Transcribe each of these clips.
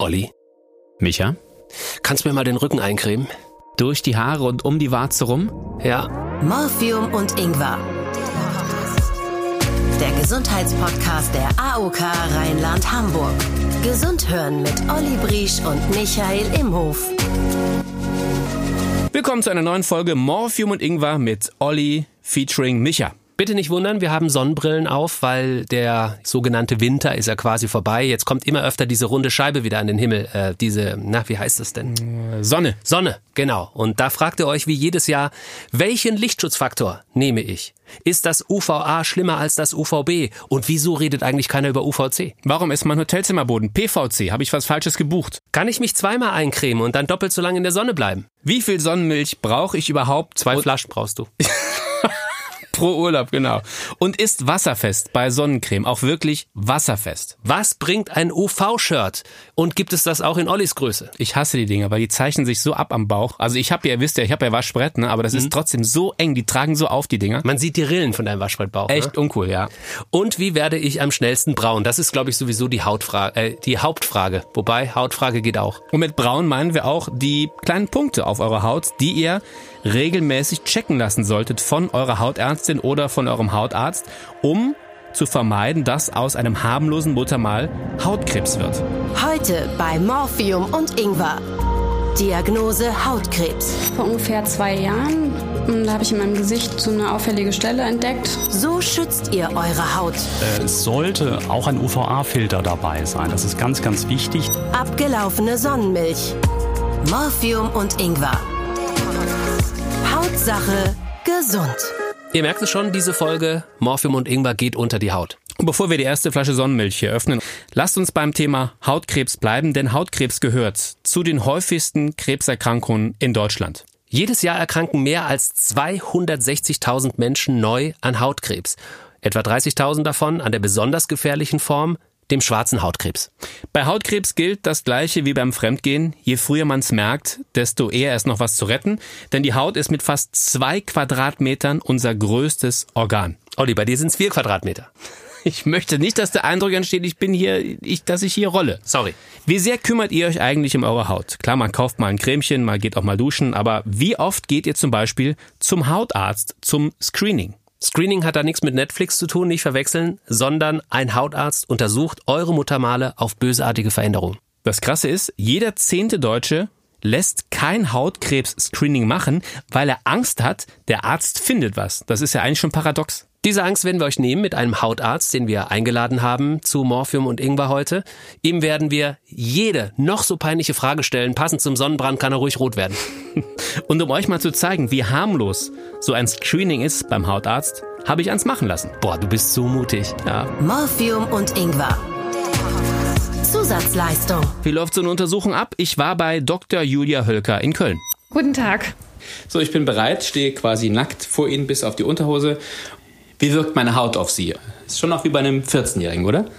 Olli, Micha? kannst du mir mal den Rücken eincremen? Durch die Haare und um die Warze rum? Ja. Morphium und Ingwer. Der Gesundheitspodcast der AOK Rheinland-Hamburg. Gesund hören mit Olli Briesch und Michael Imhof. Willkommen zu einer neuen Folge Morphium und Ingwer mit Olli featuring Micha. Bitte nicht wundern, wir haben Sonnenbrillen auf, weil der sogenannte Winter ist ja quasi vorbei. Jetzt kommt immer öfter diese runde Scheibe wieder an den Himmel. Äh, diese, na, wie heißt das denn? Sonne. Sonne, genau. Und da fragt ihr euch wie jedes Jahr, welchen Lichtschutzfaktor nehme ich? Ist das UVA schlimmer als das UVB? Und wieso redet eigentlich keiner über UVC? Warum ist mein Hotelzimmerboden PVC? Habe ich was Falsches gebucht? Kann ich mich zweimal eincremen und dann doppelt so lange in der Sonne bleiben? Wie viel Sonnenmilch brauche ich überhaupt? Zwei Flaschen brauchst du. pro Urlaub, genau. Und ist wasserfest bei Sonnencreme auch wirklich wasserfest? Was bringt ein UV-Shirt? Und gibt es das auch in Ollis Größe? Ich hasse die Dinger, weil die zeichnen sich so ab am Bauch. Also ich habe ja, ihr wisst ja, ich habe ja Waschbrett, ne? aber das ist trotzdem so eng, die tragen so auf die Dinger. Man sieht die Rillen von deinem Waschbrettbauch. Echt Ne? uncool, ja. Und wie werde ich am schnellsten braun? Das ist, glaube ich, sowieso die Hautfrage, äh, die Hauptfrage. Wobei Hautfrage geht auch. Und mit braun meinen wir auch die kleinen Punkte auf eurer Haut, die ihr regelmäßig checken lassen solltet von eurer Hautärztin oder von eurem Hautarzt, um zu vermeiden, dass aus einem harmlosen Muttermal Hautkrebs wird. Heute bei Morphium und Ingwer. Diagnose Hautkrebs. Vor ungefähr zwei Jahren da habe ich in meinem Gesicht so eine auffällige Stelle entdeckt. So schützt ihr eure Haut. Es sollte auch ein UVA-Filter dabei sein. Das ist ganz, ganz wichtig. Abgelaufene Sonnenmilch. Morphium und Ingwer. Hautsache gesund. Ihr merkt es schon, diese Folge Morphium und Ingwer geht unter die Haut. Und bevor wir die erste Flasche Sonnenmilch hier öffnen, lasst uns beim Thema Hautkrebs bleiben, denn Hautkrebs gehört zu den häufigsten Krebserkrankungen in Deutschland. Jedes Jahr erkranken mehr als 260.000 Menschen neu an Hautkrebs. Etwa 30.000 davon an der besonders gefährlichen Form, dem schwarzen Hautkrebs. Bei Hautkrebs gilt das gleiche wie beim Fremdgehen. Je früher man es merkt, desto eher ist noch was zu retten. Denn die Haut ist mit fast zwei Quadratmetern unser größtes Organ. Olli, bei dir sind es vier Quadratmeter. Ich möchte nicht, dass der Eindruck entsteht, ich bin hier, ich, dass ich hier rolle. Sorry. Wie sehr kümmert ihr euch eigentlich um eure Haut? Klar, man kauft mal ein Cremchen, man geht auch mal duschen, aber wie oft geht ihr zum Beispiel zum Hautarzt, zum Screening? Screening hat da nichts mit Netflix zu tun, nicht verwechseln, sondern ein Hautarzt untersucht eure Muttermale auf bösartige Veränderungen. Das Krasse ist, jeder zehnte Deutsche lässt kein Hautkrebs-Screening machen, weil er Angst hat, der Arzt findet was. Das ist ja eigentlich schon paradox. Diese Angst werden wir euch nehmen mit einem Hautarzt, den wir eingeladen haben zu Morphium und Ingwer heute. Ihm werden wir jede noch so peinliche Frage stellen. Passend zum Sonnenbrand kann er ruhig rot werden. Und um euch mal zu zeigen, wie harmlos so ein Screening ist beim Hautarzt, habe ich eins machen lassen. Boah, du bist so mutig. Ja. Morphium und Ingwer. Zusatzleistung. Wie läuft so eine Untersuchung ab? Ich war bei Dr. Julia Hölker in Köln. Guten Tag. So, ich bin bereit, stehe quasi nackt vor Ihnen bis auf die Unterhose. Wie wirkt meine Haut auf Sie? Ist schon auch wie bei einem 14-Jährigen, oder?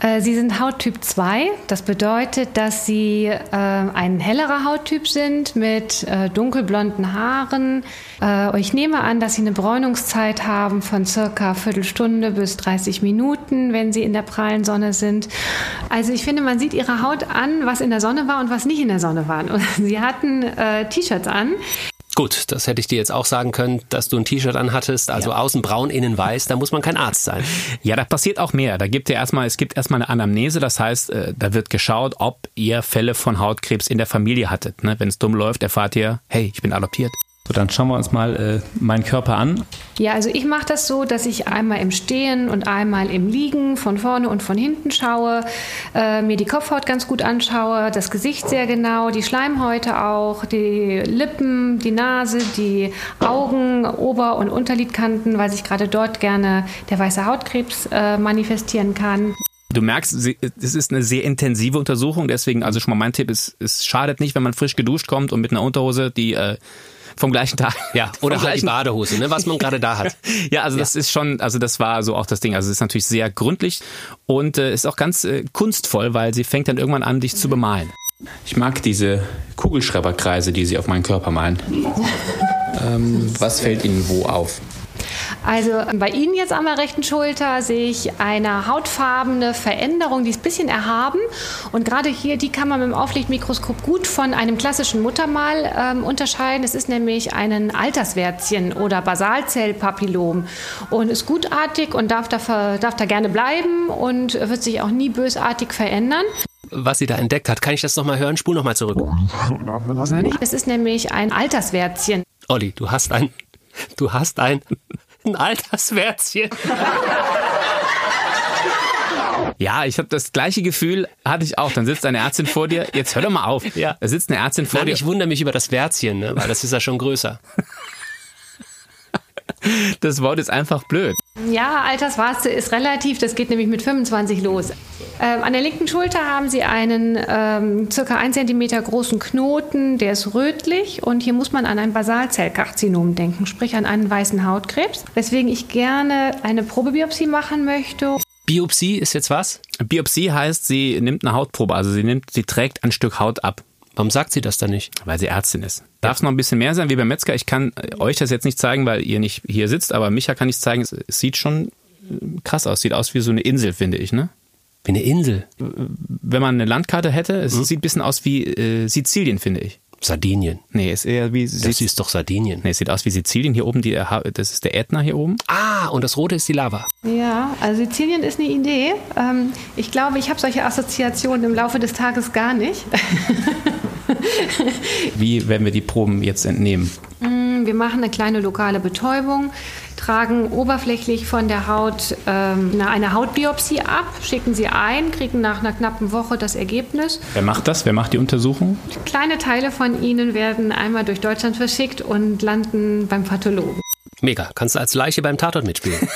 Äh, Sie sind Hauttyp 2. Das bedeutet, dass Sie äh, ein hellerer Hauttyp sind mit äh, dunkelblonden Haaren. Äh, ich nehme an, dass Sie eine Bräunungszeit haben von circa Viertelstunde bis 30 Minuten, wenn Sie in der prallen Sonne sind. Also ich finde, man sieht Ihre Haut an, was in der Sonne war und was nicht in der Sonne war. Sie hatten äh, T-Shirts an. Gut, das hätte ich dir jetzt auch sagen können, dass du ein T-Shirt anhattest, also außen braun, innen weiß, da muss man kein Arzt sein. Ja, da passiert auch mehr. Da gibt ja erstmal, es gibt erstmal eine Anamnese, das heißt, äh, da wird geschaut, ob ihr Fälle von Hautkrebs in der Familie hattet. Ne? Wenn es dumm läuft, erfahrt ihr, hey, ich bin adoptiert. So, dann schauen wir uns mal äh, meinen Körper an. Ja, also ich mache das so, dass ich einmal im Stehen und einmal im Liegen von vorne und von hinten schaue, äh, mir die Kopfhaut ganz gut anschaue, das Gesicht sehr genau, die Schleimhäute auch, die Lippen, die Nase, die Augen, Ober- und Unterlidkanten, weil sich gerade dort gerne der weiße Hautkrebs äh, manifestieren kann. Du merkst, es ist eine sehr intensive Untersuchung, deswegen, also schon mal mein Tipp ist, es schadet nicht, wenn man frisch geduscht kommt und mit einer Unterhose, die äh, vom gleichen Tag. Ja, oder vom halt die Badehose, ne, was man gerade da hat. Ja, also das ist schon, also das war so auch das Ding. Also es ist natürlich sehr gründlich und äh, ist auch ganz äh, kunstvoll, weil sie fängt dann irgendwann an, dich zu bemalen. Ich mag diese Kugelschreiberkreise, die sie auf meinen Körper malen. ähm, was fällt Ihnen wo auf? Also bei Ihnen jetzt an der rechten Schulter sehe ich eine hautfarbene Veränderung, die ist ein bisschen erhaben. Und gerade hier, die kann man mit dem Auflichtmikroskop gut von einem klassischen Muttermal ähm, unterscheiden. Es ist nämlich ein Alterswärtchen oder Basalzellpapillom und ist gutartig und darf da, darf da gerne bleiben und wird sich auch nie bösartig verändern was sie da entdeckt hat. Kann ich das nochmal hören? Spul nochmal zurück. Es ist nämlich ein Alterswärtchen. Olli, du hast ein, du hast ein, ein Alterswärtchen. Ja, ich habe das gleiche Gefühl, hatte ich auch. Dann sitzt eine Ärztin vor dir. Jetzt hör doch mal auf. Ja. Da sitzt eine Ärztin vor Nein, dir. Ich wundere mich über das Wärtchen, ne? weil das ist ja schon größer. Das Wort ist einfach blöd. Ja, Alterswarze ist relativ, das geht nämlich mit 25 los. Ähm, an der linken Schulter haben Sie einen ähm, circa 1 cm großen Knoten, der ist rötlich und hier muss man an ein Basalzellkarzinom denken, sprich an einen weißen Hautkrebs, weswegen ich gerne eine Probebiopsie machen möchte. Biopsie ist jetzt was? Biopsie heißt, sie nimmt eine Hautprobe, also sie nimmt, sie trägt ein Stück Haut ab. Warum sagt sie das dann nicht? Weil sie Ärztin ist. Darf es noch ein bisschen mehr sein wie beim Metzger? Ich kann euch das jetzt nicht zeigen, weil ihr nicht hier sitzt, aber Micha kann ich zeigen, es, sieht schon äh, krass aus. Sieht aus wie so eine Insel, finde ich, ne? Wie eine Insel. Wenn man eine Landkarte hätte, es sieht ein bisschen aus wie äh, Sizilien, finde ich. Sardinien. Nee, ist eher wie Das ist doch Sardinien. Nee, es sieht aus wie Sizilien. Hier oben, die, das ist der Ätna hier oben. Ah, und das Rote ist die Lava. Ja, also Sizilien ist eine Idee. Ähm, ich glaube, ich habe solche Assoziationen im Laufe des Tages gar nicht. Wie werden wir die Proben jetzt entnehmen? Wir machen eine kleine lokale Betäubung, tragen oberflächlich von der Haut ähm, eine Hautbiopsie ab, schicken sie ein, kriegen nach einer knappen Woche das Ergebnis. Wer macht das? Wer macht die Untersuchung? Kleine Teile von ihnen werden einmal durch Deutschland verschickt und landen beim Pathologen. Mega. Kannst du als Leiche beim Tatort mitspielen.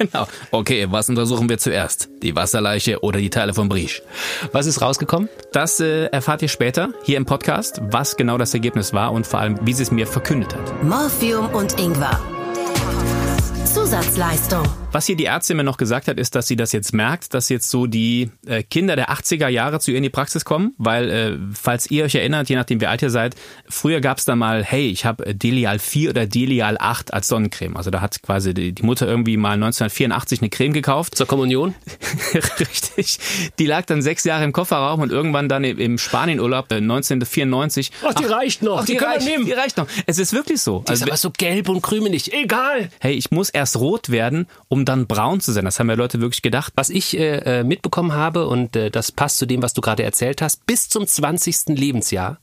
Genau. Okay, was untersuchen wir zuerst? Die Wasserleiche oder die Teile vom Briesch? Was ist rausgekommen? Das äh, erfahrt ihr später hier im Podcast, was genau das Ergebnis war und vor allem, wie sie es mir verkündet hat. Morphium und Ingwer. Zusatzleistung. Was hier die Ärztin mir noch gesagt hat, ist, dass sie das jetzt merkt, dass jetzt so die äh, Kinder der 80er Jahre zu ihr in die Praxis kommen, weil, äh, falls ihr euch erinnert, je nachdem wie alt ihr seid, früher gab es da mal, hey, ich habe Delial 4 oder Delial 8 als Sonnencreme. Also da hat quasi die, die Mutter irgendwie mal 1984 eine Creme gekauft. Zur Kommunion? Richtig. Die lag dann sechs Jahre im Kofferraum und irgendwann dann im- Spanienurlaub äh, 1994. Ach, die reicht noch. Ach, die, Die können wir reicht, nehmen. die reicht noch. Es ist wirklich so. Die ist aber so gelb und krümelig. Egal. hey, ich muss erst rot werden, um dann braun zu sein. Das haben ja Leute wirklich gedacht. Was ich äh, äh, mitbekommen habe, und äh, das passt zu dem, was du gerade erzählt hast, bis zum 20. Lebensjahr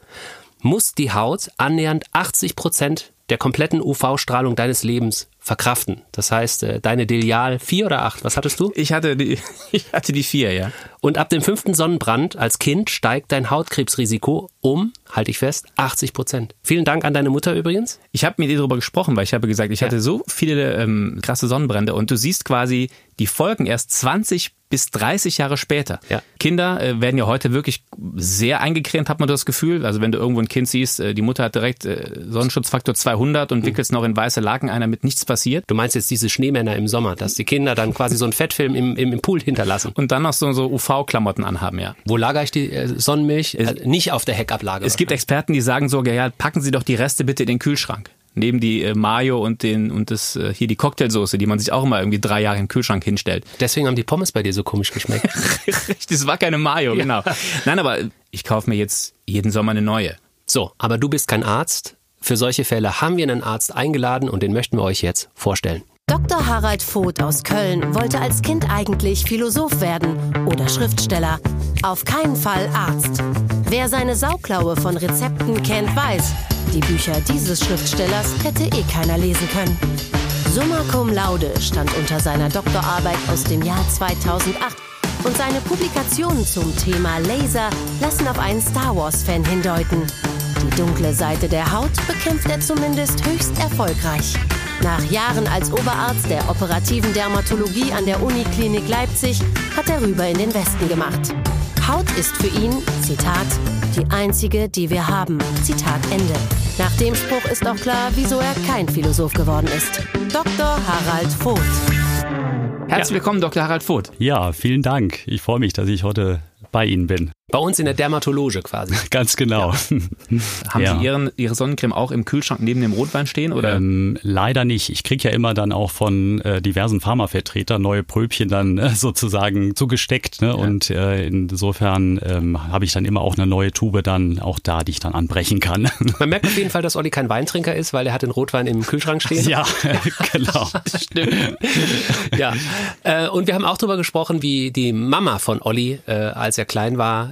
muss die Haut annähernd 80 Prozent der kompletten UV-Strahlung deines Lebens verkraften. Das heißt, äh, deine Delial 4 oder 8, was hattest du? Ich hatte die, ich hatte die vier, ja. Und ab dem fünften Sonnenbrand als Kind steigt dein Hautkrebsrisiko um, halte ich fest, 80 Prozent. Vielen Dank an deine Mutter übrigens. Ich habe mit ihr darüber gesprochen, weil ich habe gesagt, ich hatte so viele ähm, krasse Sonnenbrände und du siehst quasi die Folgen erst 20 bis 30 Jahre später. Ja. Kinder äh, werden ja heute wirklich sehr eingecremt, hat man das Gefühl. Also wenn du irgendwo ein Kind siehst, äh, die Mutter hat direkt äh, Sonnenschutzfaktor 200 und wickelt es noch in weiße Laken ein, damit nichts passiert. Du meinst jetzt diese Schneemänner im Sommer, dass die Kinder dann quasi so einen Fettfilm im, im, im Pool hinterlassen. Und dann noch so, so UV-Klamotten anhaben, ja. Wo lagere ich die äh, Sonnenmilch? Äh, nicht auf der Heckablage. Es gibt Experten, die sagen sogar, ja, packen Sie doch die Reste bitte in den Kühlschrank. Neben die äh, Mayo und den und das äh, hier die Cocktailsoße, die man sich auch immer irgendwie drei Jahre im Kühlschrank hinstellt. Deswegen haben die Pommes bei dir so komisch geschmeckt. das war keine Mayo, genau. Nein, aber ich kaufe mir jetzt jeden Sommer eine neue. so, aber du bist kein Arzt. Für solche Fälle haben wir einen Arzt eingeladen und den möchten wir euch jetzt vorstellen. Dr. Harald Voth aus Köln wollte als Kind eigentlich Philosoph werden oder Schriftsteller. Auf keinen Fall Arzt. Wer seine Sauklaue von Rezepten kennt, weiß, die Bücher dieses Schriftstellers hätte eh keiner lesen können. Summa cum laude stand unter seiner Doktorarbeit aus dem Jahr 2008 und seine Publikationen zum Thema Laser lassen auf einen Star Wars-Fan hindeuten. Die dunkle Seite der Haut bekämpft er zumindest höchst erfolgreich. Nach Jahren als Oberarzt der operativen Dermatologie an der Uniklinik Leipzig hat er rüber in den Westen gemacht. Haut ist für ihn, Zitat, die einzige, die wir haben. Zitat Ende. Nach dem Spruch ist auch klar, wieso er kein Philosoph geworden ist. Dr. Harald Voth. Herzlich willkommen, Dr. Harald Voth. Ja, vielen Dank. Ich freue mich, dass ich heute bei Ihnen bin. Bei uns in der Dermatologe quasi. Ganz genau. Haben Ja. Sie Ihren, Ihre Sonnencreme auch im Kühlschrank neben dem Rotwein stehen? Oder? Ähm, leider nicht. Ich kriege ja immer dann auch von äh, diversen Pharmavertretern neue Pröbchen dann äh, sozusagen zugesteckt. Ne? Und äh, insofern ähm, habe ich dann immer auch eine neue Tube dann auch da, die ich dann anbrechen kann. Man merkt auf jeden Fall, dass Olli kein Weintrinker ist, weil er hat den Rotwein im Kühlschrank stehen. ja, genau. Stimmt. ja. Äh, und wir haben auch darüber gesprochen, wie die Mama von Olli, äh, als er klein war,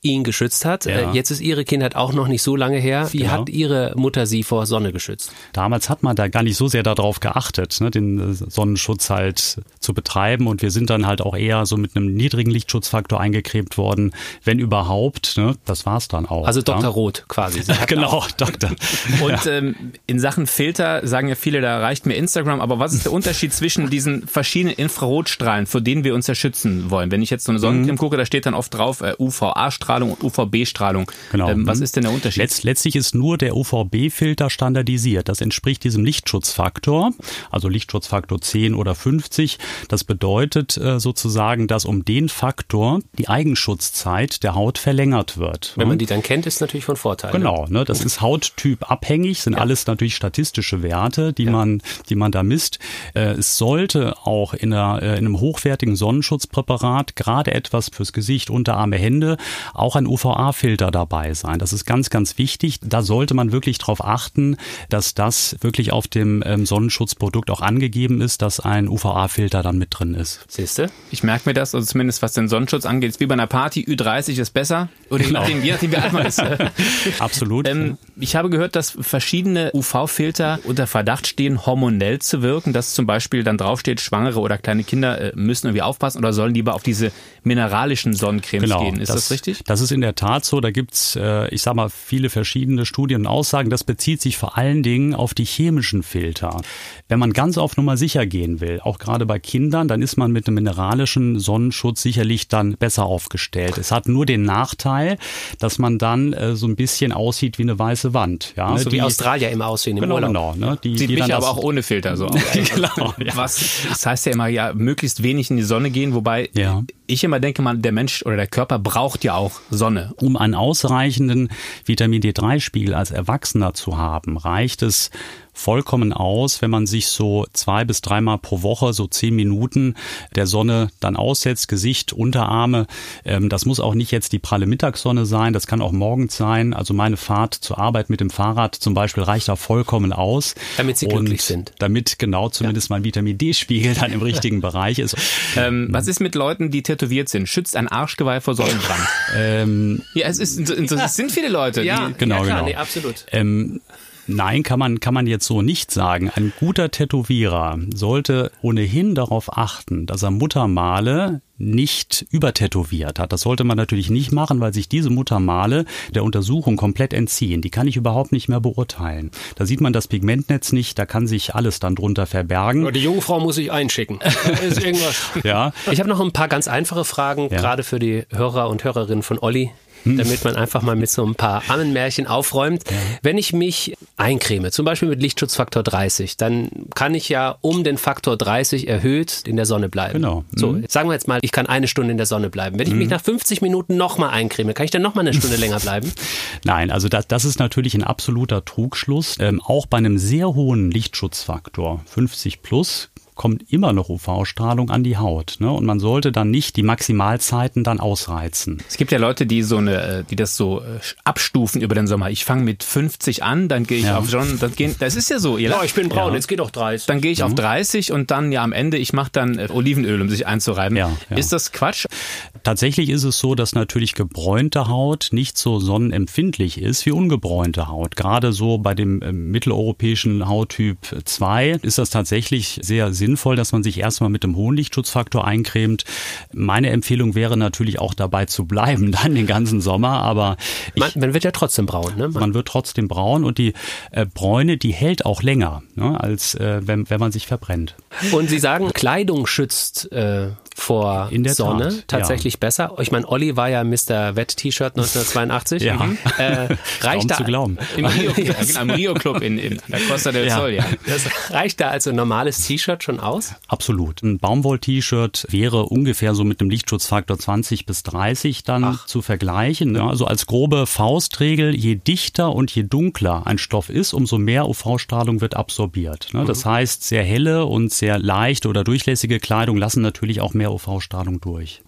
ihn geschützt hat. Ja. Äh, jetzt ist ihre Kindheit auch noch nicht so lange her. Wie Genau. hat ihre Mutter sie vor Sonne geschützt? Damals hat man da gar nicht so sehr darauf geachtet, ne, den äh, Sonnenschutz halt zu betreiben. Und wir sind dann halt auch eher so mit einem niedrigen Lichtschutzfaktor eingecremt worden, wenn überhaupt. Ne, das war's dann auch. Also Dr. Ja. Roth quasi. Genau, Doktor. Und ähm, in Sachen Filter sagen ja viele, da reicht mir Instagram. Aber was ist der Unterschied zwischen diesen verschiedenen Infrarotstrahlen, vor denen wir uns ja schützen wollen? Wenn ich jetzt so eine Sonnencreme Mhm. gucke, da steht dann oft drauf äh, UVA-Strahlung und UVB-Strahlung. Genau. Ähm, was Mhm. ist denn der Unterschied? Letzt, letztlich ist nur der UVB-Filter standardisiert. Das entspricht diesem Lichtschutzfaktor, also Lichtschutzfaktor 10 oder 50. Das bedeutet äh, sozusagen, dass um den Faktor die Eigenschutzzeit der Haut verlängert wird. Wenn man die dann kennt, ist natürlich von Vorteil. Genau, ne, das ist Hauttyp abhängig, sind alles natürlich statistische Werte, die man, die man da misst. Äh, es sollte auch in, einer, äh, in einem hochwertigen Sonnenschutzpräparat, gerade etwas fürs Gesicht, Unterarme, Hände, auch ein UVA-Filter dabei sein. Das ist ganz, ganz wichtig. Da sollte man wirklich darauf achten, dass das wirklich auf dem ähm, Sonnenschutzprodukt auch angegeben ist, dass ein UVA-Filter dann mit drin ist. Siehste? Ich merke mir das, also zumindest was den Sonnenschutz angeht, ist wie bei einer Party, Ü30 ist besser. Oder je nachdem, je nachdem wie alt man ist. Absolut. Ähm, ich habe gehört, dass verschiedene UV-Filter unter Verdacht stehen, hormonell zu wirken, dass zum Beispiel dann draufsteht, Schwangere oder kleine Kinder äh, müssen irgendwie aufpassen oder sollen lieber auf diese mineralischen Sonnencremes gehen. Ist das, richtig? Das ist in der Tat so. Da gibt's, äh, ich sag mal, viele verschiedene Studien und Aussagen. Das bezieht sich vor allen Dingen auf die chemischen Filter. Wenn man ganz auf Nummer sicher gehen will, auch gerade bei Kindern, dann ist man mit einem mineralischen Sonnenschutz sicherlich dann besser aufgestellt. Es hat nur den Nachteil, dass man dann äh, so ein bisschen aussieht wie eine weiße Wand. Ja, So wie Die- Australier immer aussehen im Genau, Urlaub. genau. Ne? Die, Sieht die mich dann aber auch ohne Filter so aus. Genau, ja. Was, das heißt ja immer, ja, möglichst wenig in die Sonne gehen, wobei Ja. Ich immer denke, man, der Mensch oder der Körper braucht ja auch Sonne. Um einen ausreichenden Vitamin D3-Spiegel als Erwachsener zu haben, reicht es vollkommen aus, wenn man sich so zwei bis dreimal pro Woche so zehn Minuten der Sonne dann aussetzt, Gesicht, Unterarme. Ähm, das muss auch nicht jetzt die pralle Mittagssonne sein, das kann auch morgens sein. Also meine Fahrt zur Arbeit mit dem Fahrrad zum Beispiel reicht da vollkommen aus. Damit Sie Und glücklich sind. Damit genau zumindest mein Vitamin D-Spiegel dann im richtigen Bereich ist. Ähm, was ist mit Leuten, die tätowiert sind? Schützt ein Arschgeweih vor Sonnenbrand? Ähm, ja, es, ist, es sind viele Leute. Ja, die, Genau, ja klar, genau. Nee, absolut. Ähm, Nein, kann man, kann man jetzt so nicht sagen. Ein guter Tätowierer sollte ohnehin darauf achten, dass er Muttermale nicht übertätowiert hat. Das sollte man natürlich nicht machen, weil sich diese Muttermale der Untersuchung komplett entziehen. Die kann ich überhaupt nicht mehr beurteilen. Da sieht man das Pigmentnetz nicht, da kann sich alles dann drunter verbergen. Die junge Frau muss ich einschicken. Ist irgendwas. Ja. Ich habe noch ein paar ganz einfache Fragen, Ja. gerade für die Hörer und Hörerinnen von Olli, damit man einfach mal mit so ein paar Ammenmärchen aufräumt. Wenn ich mich eincreme, zum Beispiel mit Lichtschutzfaktor 30, dann kann ich ja um den Faktor 30 erhöht in der Sonne bleiben. Genau. So, jetzt sagen wir jetzt mal, ich kann eine Stunde in der Sonne bleiben. Wenn ich mich nach 50 Minuten nochmal eincreme, kann ich dann nochmal eine Stunde länger bleiben? Nein, also das, das ist natürlich ein absoluter Trugschluss. Ähm, auch bei einem sehr hohen Lichtschutzfaktor, 50 plus, kommt immer noch UV-Strahlung an die Haut. Ne? Und man sollte dann nicht die Maximalzeiten dann ausreizen. Es gibt ja Leute, die so eine, äh, die das so äh, abstufen über den Sommer. Ich fange mit 50 an, dann gehe ich Ja. auf schon, dann gehen, das ist ja so. Ihr Ja, lacht. ich bin braun, Ja. jetzt geht doch 30. dann gehe ich auf 30 und dann ja am Ende, ich mache dann äh, Olivenöl, um sich einzureiben. Ja, ja. Ist das Quatsch? Tatsächlich ist es so, dass natürlich gebräunte Haut nicht so sonnenempfindlich ist wie ungebräunte Haut. Gerade so bei dem mitteleuropäischen Hauttyp 2 ist das tatsächlich sehr sinnvoll, dass man sich erstmal mit dem hohen Lichtschutzfaktor eincremt. Meine Empfehlung wäre natürlich auch dabei zu bleiben, dann den ganzen Sommer, aber ich, Man, man wird ja trotzdem braun, ne? Man, man wird trotzdem braun und die äh, Bräune, die hält auch länger, ne, als äh, wenn, wenn man sich verbrennt. und Sie sagen, Kleidung schützt äh, vor In der Sonne Tat, tatsächlich ja. besser. Ich meine, Olli war ja Mr. Wett-T-Shirt 1982. Ja. Mhm. Äh, reicht Kaum da, zu glauben. Im Rio, ja, genau, Rio Club in, in der Costa del Ja. Sol, ja. Das reicht da also ein normales T-Shirt schon aus? Absolut. Ein Baumwoll-T-Shirt wäre ungefähr so mit einem Lichtschutzfaktor 20 bis 30 dann zu vergleichen. Ja, also als grobe Faustregel, je dichter und je dunkler ein Stoff ist, umso mehr UV-Strahlung wird absorbiert. Ne? Das heißt, sehr helle und sehr leichte oder durchlässige Kleidung lassen natürlich auch mehr UV-Strahlung durch.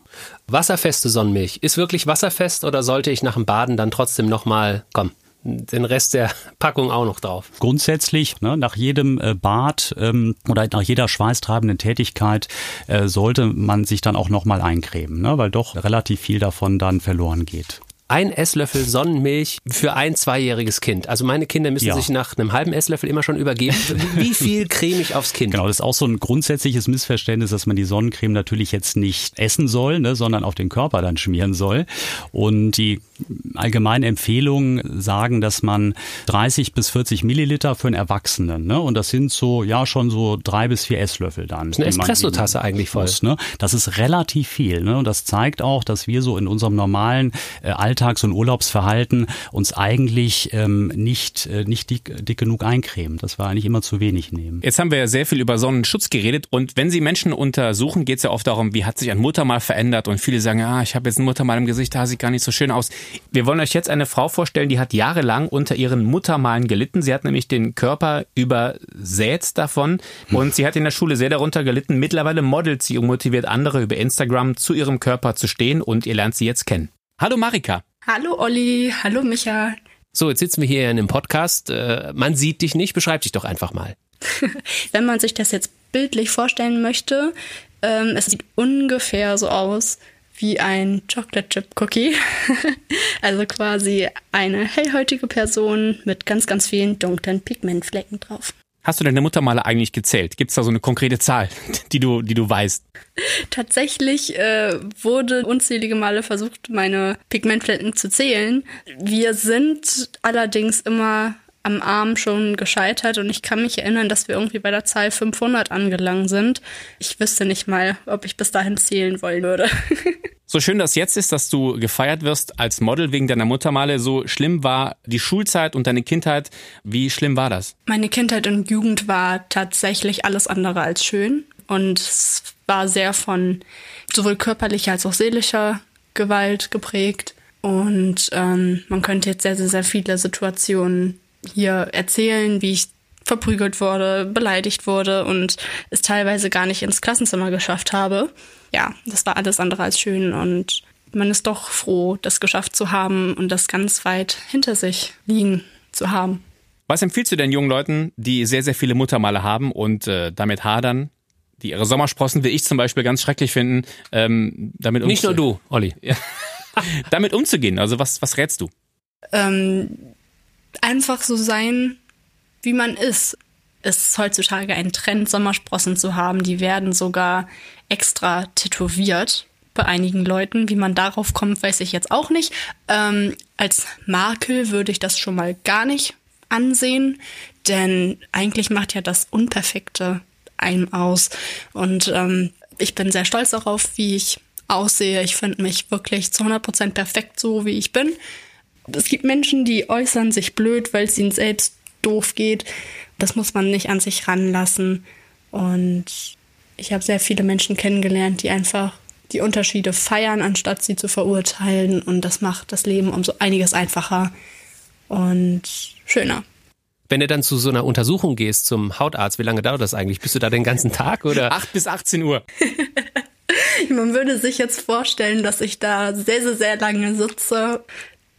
Wasserfeste Sonnenmilch. Ist wirklich wasserfest oder sollte ich nach dem Baden dann trotzdem nochmal, komm, den Rest der Packung auch noch drauf? Grundsätzlich, ne, nach jedem äh, Bad ähm, oder nach jeder schweißtreibenden Tätigkeit äh, sollte man sich dann auch nochmal eincremen, ne, weil doch relativ viel davon dann verloren geht. Ein Esslöffel Sonnenmilch für ein zweijähriges Kind. Also meine Kinder müssen Ja. sich nach einem halben Esslöffel immer schon übergeben. Wie viel creme ich aufs Kind? Genau, das ist auch so ein grundsätzliches Missverständnis, dass man die Sonnencreme natürlich jetzt nicht essen soll, ne, sondern auf den Körper dann schmieren soll. Und die allgemeinen Empfehlungen sagen, dass man 30 bis 40 Milliliter für einen Erwachsenen, ne, und das sind so, ja, schon so drei bis vier Esslöffel dann. eine die man Espressotasse eigentlich voll. muss, ne? Das ist relativ viel, ne, und das zeigt auch, dass wir so in unserem normalen äh, Alltags- und Urlaubsverhalten uns eigentlich ähm, nicht, äh, nicht dick, dick genug eincremen, dass wir eigentlich immer zu wenig nehmen. Jetzt haben wir ja sehr viel über Sonnenschutz geredet und wenn Sie Menschen untersuchen, geht es ja oft darum, wie hat sich ein Muttermal verändert und viele sagen, ah, ich habe jetzt ein Muttermal im Gesicht, da sieht gar nicht so schön aus. Wir wollen euch jetzt eine Frau vorstellen, die hat jahrelang unter ihren Muttermalen gelitten. Sie hat nämlich den Körper übersät davon und sie hat in der Schule sehr darunter gelitten. Mittlerweile modelt sie und motiviert andere über Instagram zu ihrem Körper zu stehen und ihr lernt sie jetzt kennen. Hallo Marika. Hallo Olli, hallo Micha. So, jetzt sitzen wir hier in einem Podcast. Äh, man sieht dich nicht. Beschreib dich doch einfach mal. Wenn man sich das jetzt bildlich vorstellen möchte, ähm, es sieht ungefähr so aus wie ein Chocolate Chip Cookie. also quasi eine hellhäutige Person mit ganz, ganz vielen dunklen Pigmentflecken drauf. Hast du deine Muttermale eigentlich gezählt? Gibt es da so eine konkrete Zahl, die du, die du weißt? Tatsächlich äh, wurde unzählige Male versucht, meine Pigmentflecken zu zählen. Wir sind allerdings immer am Arm schon gescheitert und ich kann mich erinnern, dass wir irgendwie bei der Zahl 500 angelangt sind. Ich wüsste nicht mal, ob ich bis dahin zählen wollen würde. So schön das jetzt ist, dass du gefeiert wirst als Model wegen deiner Muttermale, so schlimm war die Schulzeit und deine Kindheit. Wie schlimm war das? Meine Kindheit und Jugend war tatsächlich alles andere als schön und es war sehr von sowohl körperlicher als auch seelischer Gewalt geprägt. Und ähm, man könnte jetzt sehr, sehr, sehr viele Situationen hier erzählen, wie ich verprügelt wurde, beleidigt wurde und es teilweise gar nicht ins Klassenzimmer geschafft habe. Ja, das war alles andere als schön und man ist doch froh, das geschafft zu haben und das ganz weit hinter sich liegen zu haben. Was empfiehlst du denn jungen Leuten, die sehr, sehr viele Muttermale haben und äh, damit hadern, die ihre Sommersprossen, wie ich zum Beispiel, ganz schrecklich finden, ähm, damit Nicht nur du, Olli. damit umzugehen? Also was, was rätst du? ähm, einfach so sein, wie man ist. Es ist heutzutage ein Trend, Sommersprossen zu haben. Die werden sogar extra tätowiert bei einigen Leuten. Wie man darauf kommt, weiß ich jetzt auch nicht. Ähm, als Makel würde ich das schon mal gar nicht ansehen, denn eigentlich macht ja das Unperfekte einem aus. Und ähm, ich bin sehr stolz darauf, wie ich aussehe. Ich finde mich wirklich zu 100% perfekt so, wie ich bin. Es gibt Menschen, die äußern sich blöd, weil es ihnen selbst doof geht. Das muss man nicht an sich ranlassen. Und ich habe sehr viele Menschen kennengelernt, die einfach die Unterschiede feiern, anstatt sie zu verurteilen. Und das macht das Leben um so einiges einfacher und schöner. Wenn du dann zu so einer Untersuchung gehst zum Hautarzt, wie lange dauert das eigentlich? Bist du da den ganzen Tag oder? 8 bis 18 Uhr. Man würde sich jetzt vorstellen, dass ich da sehr, sehr, sehr lange sitze.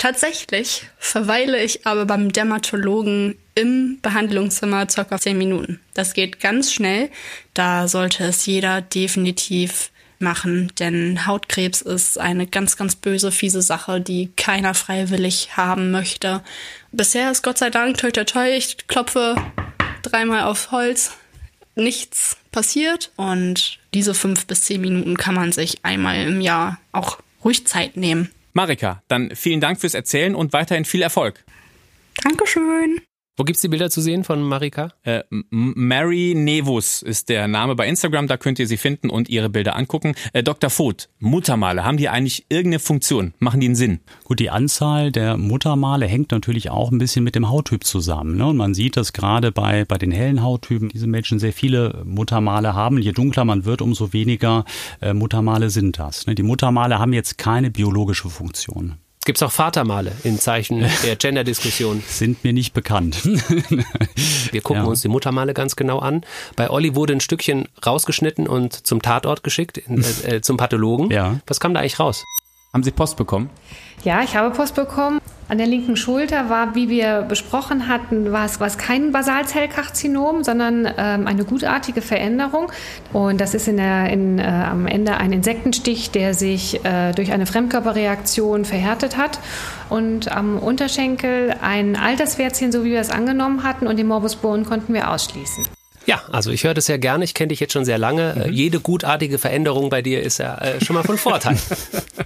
Tatsächlich verweile ich aber beim Dermatologen im Behandlungszimmer circa 10 Minuten. Das geht ganz schnell. Da sollte es jeder definitiv machen, denn Hautkrebs ist eine ganz, ganz böse, fiese Sache, die keiner freiwillig haben möchte. Bisher ist Gott sei Dank, toi, toi, toi, ich klopfe dreimal auf Holz, nichts passiert und diese fünf bis zehn Minuten kann man sich einmal im Jahr auch ruhig Zeit nehmen. Marika, dann vielen Dank fürs Erzählen und weiterhin viel Erfolg. Dankeschön. Wo gibt's die Bilder zu sehen von Marika? Äh, Mary Nevus ist der Name bei Instagram, da könnt ihr sie finden und ihre Bilder angucken. Äh, Dr. Voth, Muttermale, haben die eigentlich irgendeine Funktion? Machen die einen Sinn? Gut, die Anzahl der Muttermale hängt natürlich auch ein bisschen mit dem Hauttyp zusammen. Ne? Und man sieht, dass gerade bei, bei den hellen Hauttypen diese Menschen sehr viele Muttermale haben. Je dunkler man wird, umso weniger äh, Muttermale sind das. Ne? Die Muttermale haben jetzt keine biologische Funktion. Gibt es auch Vatermale in Zeichen der Gender-Diskussion? Sind mir nicht bekannt. Wir gucken ja. uns die Muttermale ganz genau an. Bei Olli wurde ein Stückchen rausgeschnitten und zum Tatort geschickt, äh, äh, zum Pathologen. Ja. Was kam da eigentlich raus? Haben Sie Post bekommen? Ja, ich habe Post bekommen. An der linken Schulter war, wie wir besprochen hatten, war es, war es kein Basalzellkarzinom, sondern ähm, eine gutartige Veränderung. Und das ist in der, in, äh, am Ende ein Insektenstich, der sich äh, durch eine Fremdkörperreaktion verhärtet hat. Und am Unterschenkel ein Alterswertchen, so wie wir es angenommen hatten, und den Morbus Bone konnten wir ausschließen. Ja, also ich höre das ja gerne, ich kenne dich jetzt schon sehr lange. Mhm. Jede gutartige Veränderung bei dir ist ja äh, schon mal von Vorteil.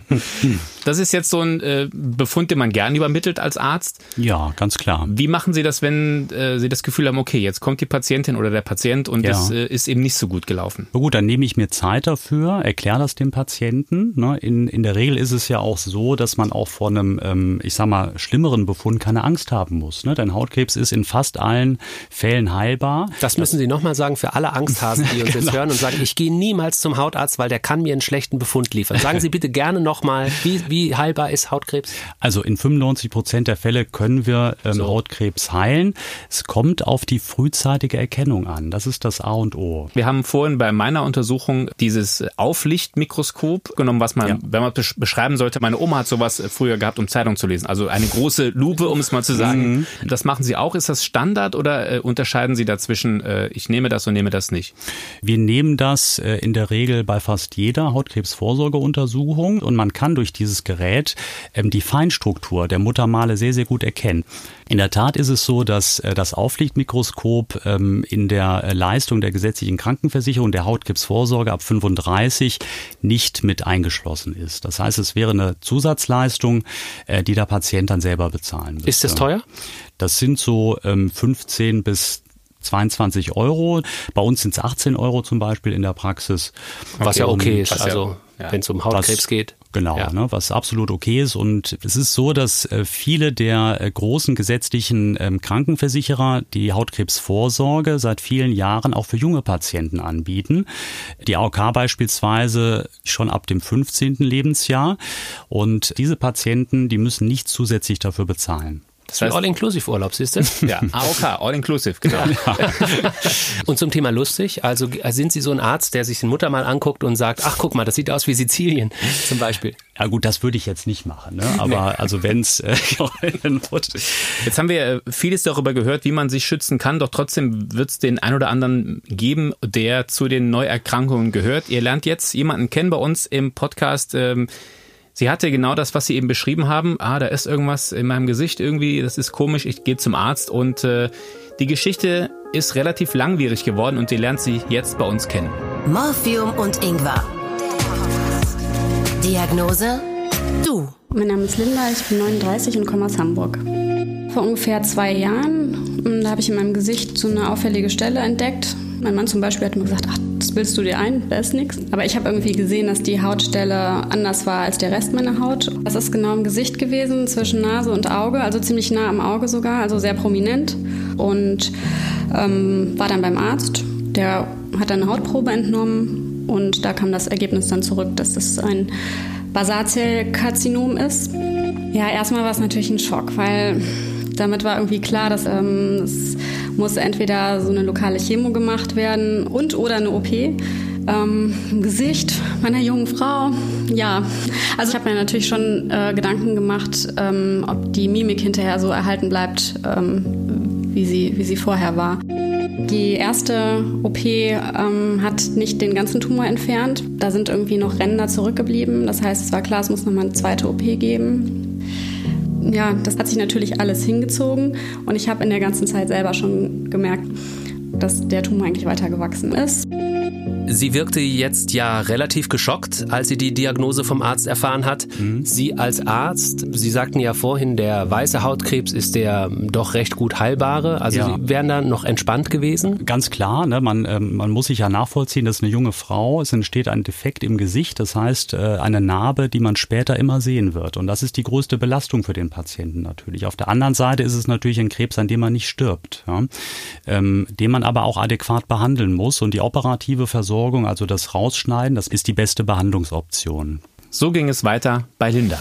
das ist jetzt so ein äh, Befund, den man gern übermittelt als Arzt. Ja, ganz klar. Wie machen Sie das, wenn äh, Sie das Gefühl haben, okay, jetzt kommt die Patientin oder der Patient und es ja. ist eben nicht so gut gelaufen? Na gut, dann nehme ich mir Zeit dafür, erkläre das dem Patienten. Ne? In, in der Regel ist es ja auch so, dass man auch vor einem, ähm, ich sag mal, schlimmeren Befund keine Angst haben muss. Ne? Denn Hautkrebs ist in fast allen Fällen heilbar. Das müssen Sie Sie nochmal sagen für alle Angsthasen, die uns genau. jetzt hören und sagen, ich gehe niemals zum Hautarzt, weil der kann mir einen schlechten Befund liefern. Sagen Sie bitte gerne nochmal, wie, wie heilbar ist Hautkrebs? Also in 95 Prozent der Fälle können wir ähm, so. Hautkrebs heilen. Es kommt auf die frühzeitige Erkennung an. Das ist das A und O. Wir haben vorhin bei meiner Untersuchung dieses Auflichtmikroskop genommen, was man, ja. wenn man beschreiben sollte, meine Oma hat sowas früher gehabt, um Zeitung zu lesen. Also eine große Lupe, um es mal zu sagen. Mhm. Das machen Sie auch. Ist das Standard oder äh, unterscheiden Sie dazwischen äh, ich nehme das und nehme das nicht? Wir nehmen das äh, in der Regel bei fast jeder Hautkrebsvorsorgeuntersuchung und man kann durch dieses Gerät ähm, die Feinstruktur der Muttermale sehr, sehr gut erkennen. In der Tat ist es so, dass äh, das Auflichtmikroskop ähm, in der äh, Leistung der gesetzlichen Krankenversicherung der Hautkrebsvorsorge ab 35 nicht mit eingeschlossen ist. Das heißt, es wäre eine Zusatzleistung, die der Patient dann selber bezahlen müsste. Ist das teuer? Das sind so 15 ähm, bis 22 Euro. Bei uns sind es 18 Euro zum Beispiel in der Praxis. Was okay, ja okay ist, also ja, wenn es um Hautkrebs was, geht. Genau, ja. ne, was absolut okay ist. Und es ist so, dass äh, viele der äh, großen gesetzlichen ähm, Krankenversicherer die Hautkrebsvorsorge seit vielen Jahren auch für junge Patienten anbieten. Die AOK beispielsweise schon ab dem 15. Lebensjahr. Und diese Patienten, die müssen nicht zusätzlich dafür bezahlen. Das heißt All-Inclusive-Urlaub, siehst du? Ja, AOK, All-Inclusive, genau. und zum Thema lustig, also sind Sie so ein Arzt, der sich den Mutter mal anguckt und sagt, ach guck mal, das sieht aus wie Sizilien zum Beispiel. Ja gut, das würde ich jetzt nicht machen, ne? aber nee. also wenn's äh, Jetzt haben wir äh, vieles darüber gehört, wie man sich schützen kann, doch trotzdem wird es den ein oder anderen geben, der zu den Neuerkrankungen gehört. Ihr lernt jetzt jemanden kennen bei uns im Podcast, ähm, Sie hatte genau das, was Sie eben beschrieben haben. Ah, da ist irgendwas in meinem Gesicht irgendwie, das ist komisch, ich gehe zum Arzt und äh, die Geschichte ist relativ langwierig geworden und die lernt sie jetzt bei uns kennen. Morphium und Ingwer. Diagnose? Du. Mein Name ist Linda, ich bin 39 und komme aus Hamburg. Vor ungefähr zwei Jahren, hm, da habe ich in meinem Gesicht so eine auffällige Stelle entdeckt. Mein Mann zum Beispiel hat mir gesagt, ach, das willst du dir ein, da ist nichts. Aber ich habe irgendwie gesehen, dass die Hautstelle anders war als der Rest meiner Haut. Das ist genau im Gesicht gewesen, zwischen Nase und Auge, also ziemlich nah am Auge sogar, also sehr prominent. Und ähm, war dann beim Arzt, der hat dann eine Hautprobe entnommen und da kam das Ergebnis dann zurück, dass es ein Basarzellkarzinom ist. Ja, erstmal war es natürlich ein Schock, weil damit war irgendwie klar, dass ähm, es muss entweder so eine lokale Chemo gemacht werden und oder eine OP. Ähm, Gesicht meiner jungen Frau. Ja, also ich habe mir natürlich schon äh, Gedanken gemacht, ähm, ob die Mimik hinterher so erhalten bleibt, ähm, wie, sie, wie sie vorher war. Die erste OP ähm, hat nicht den ganzen Tumor entfernt. Da sind irgendwie noch Ränder zurückgeblieben. Das heißt, es war klar, es muss nochmal eine zweite OP geben ja, das hat sich natürlich alles hingezogen und ich habe in der ganzen Zeit selber schon gemerkt, dass der Tumor eigentlich weiter gewachsen ist. Sie wirkte jetzt ja relativ geschockt, als sie die Diagnose vom Arzt erfahren hat. Mhm. Sie als Arzt, Sie sagten ja vorhin, der weiße Hautkrebs ist der doch recht gut heilbare. Also ja. Sie wären da noch entspannt gewesen? Ganz klar, ne? man, äh, man muss sich ja nachvollziehen, das ist eine junge Frau, es entsteht ein Defekt im Gesicht, das heißt äh, eine Narbe, die man später immer sehen wird. Und das ist die größte Belastung für den Patienten natürlich. Auf der anderen Seite ist es natürlich ein Krebs, an dem man nicht stirbt, ja? ähm, den man aber auch adäquat behandeln muss. Und die operative Versorgung, also das Rausschneiden, das ist die beste Behandlungsoption. So ging es weiter bei Linda.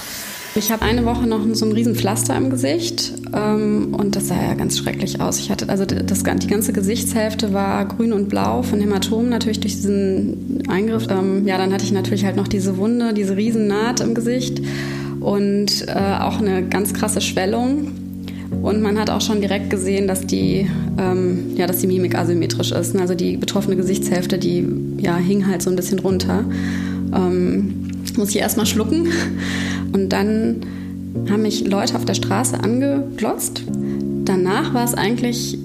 Ich habe eine Woche noch so ein riesen Pflaster im Gesicht ähm, und das sah ja ganz schrecklich aus. Ich hatte also das, die ganze Gesichtshälfte war grün und blau von Hämatomen natürlich durch diesen Eingriff. Ähm, ja, dann hatte ich natürlich halt noch diese Wunde, diese riesen Naht im Gesicht und äh, auch eine ganz krasse Schwellung. Und man hat auch schon direkt gesehen, dass die, ähm, ja, dass die Mimik asymmetrisch ist. Also die betroffene Gesichtshälfte, die ja, hing halt so ein bisschen runter. Ähm, muss ich erstmal schlucken. Und dann haben mich Leute auf der Straße angeglotzt. Danach war es eigentlich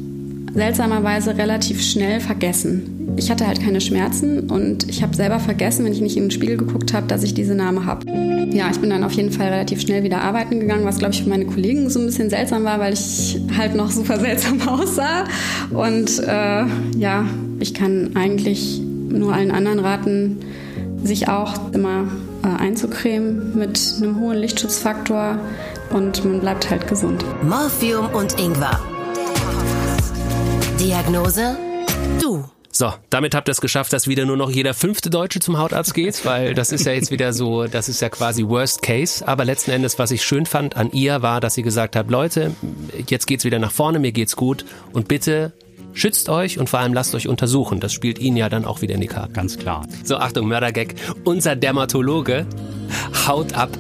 seltsamerweise relativ schnell vergessen. Ich hatte halt keine Schmerzen und ich habe selber vergessen, wenn ich nicht in den Spiegel geguckt habe, dass ich diese Narbe habe. Ja, ich bin dann auf jeden Fall relativ schnell wieder arbeiten gegangen, was glaube ich für meine Kollegen so ein bisschen seltsam war, weil ich halt noch super seltsam aussah. Und äh, ja, ich kann eigentlich nur allen anderen raten, sich auch immer äh, einzucremen mit einem hohen Lichtschutzfaktor und man bleibt halt gesund. Morphium und Ingwer. Diagnose? Du. So, damit habt ihr es geschafft, dass wieder nur noch jeder fünfte Deutsche zum Hautarzt geht, weil das ist ja jetzt wieder so, das ist ja quasi Worst Case. Aber letzten Endes, was ich schön fand an ihr, war, dass sie gesagt hat, Leute, jetzt geht's wieder nach vorne, mir geht's gut und bitte Schützt euch und vor allem lasst euch untersuchen. Das spielt Ihnen ja dann auch wieder in die Karten. Ganz klar. So, Achtung, Mördergag. Unser Dermatologe haut ab.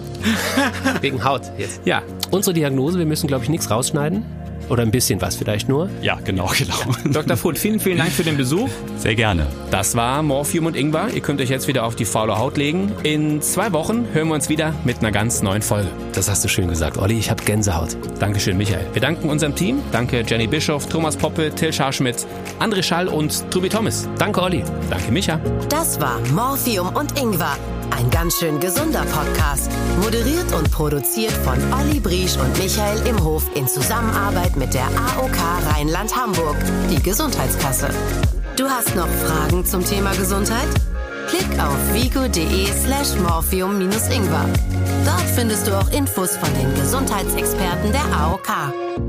Wegen Haut jetzt. Ja. Unsere Diagnose, wir müssen, glaube ich, nichts rausschneiden. Oder ein bisschen was vielleicht nur. Ja, genau, genau. Dr. Food, vielen, vielen Dank für den Besuch. Sehr gerne. Das war Morphium und Ingwer. Ihr könnt euch jetzt wieder auf die faule Haut legen. In zwei Wochen hören wir uns wieder mit einer ganz neuen Folge. Das hast du schön gesagt, Olli. Ich habe Gänsehaut. Dankeschön, Michael. Wir danken unserem Team. Danke Jenny Bischoff, Thomas Poppe, Till Scharschmidt, André Schall und Tobi Thomas. Danke, Olli. Danke, Micha. Das war Morphium und Ingwer. Ein ganz schön gesunder Podcast. Moderiert und produziert von Olli Briesch und Michael Imhof in Zusammenarbeit mit der AOK Rheinland-Hamburg, die Gesundheitskasse. Du hast noch Fragen zum Thema Gesundheit? Klick auf vigo.de slash morphium-ingwer. Dort findest du auch Infos von den Gesundheitsexperten der AOK.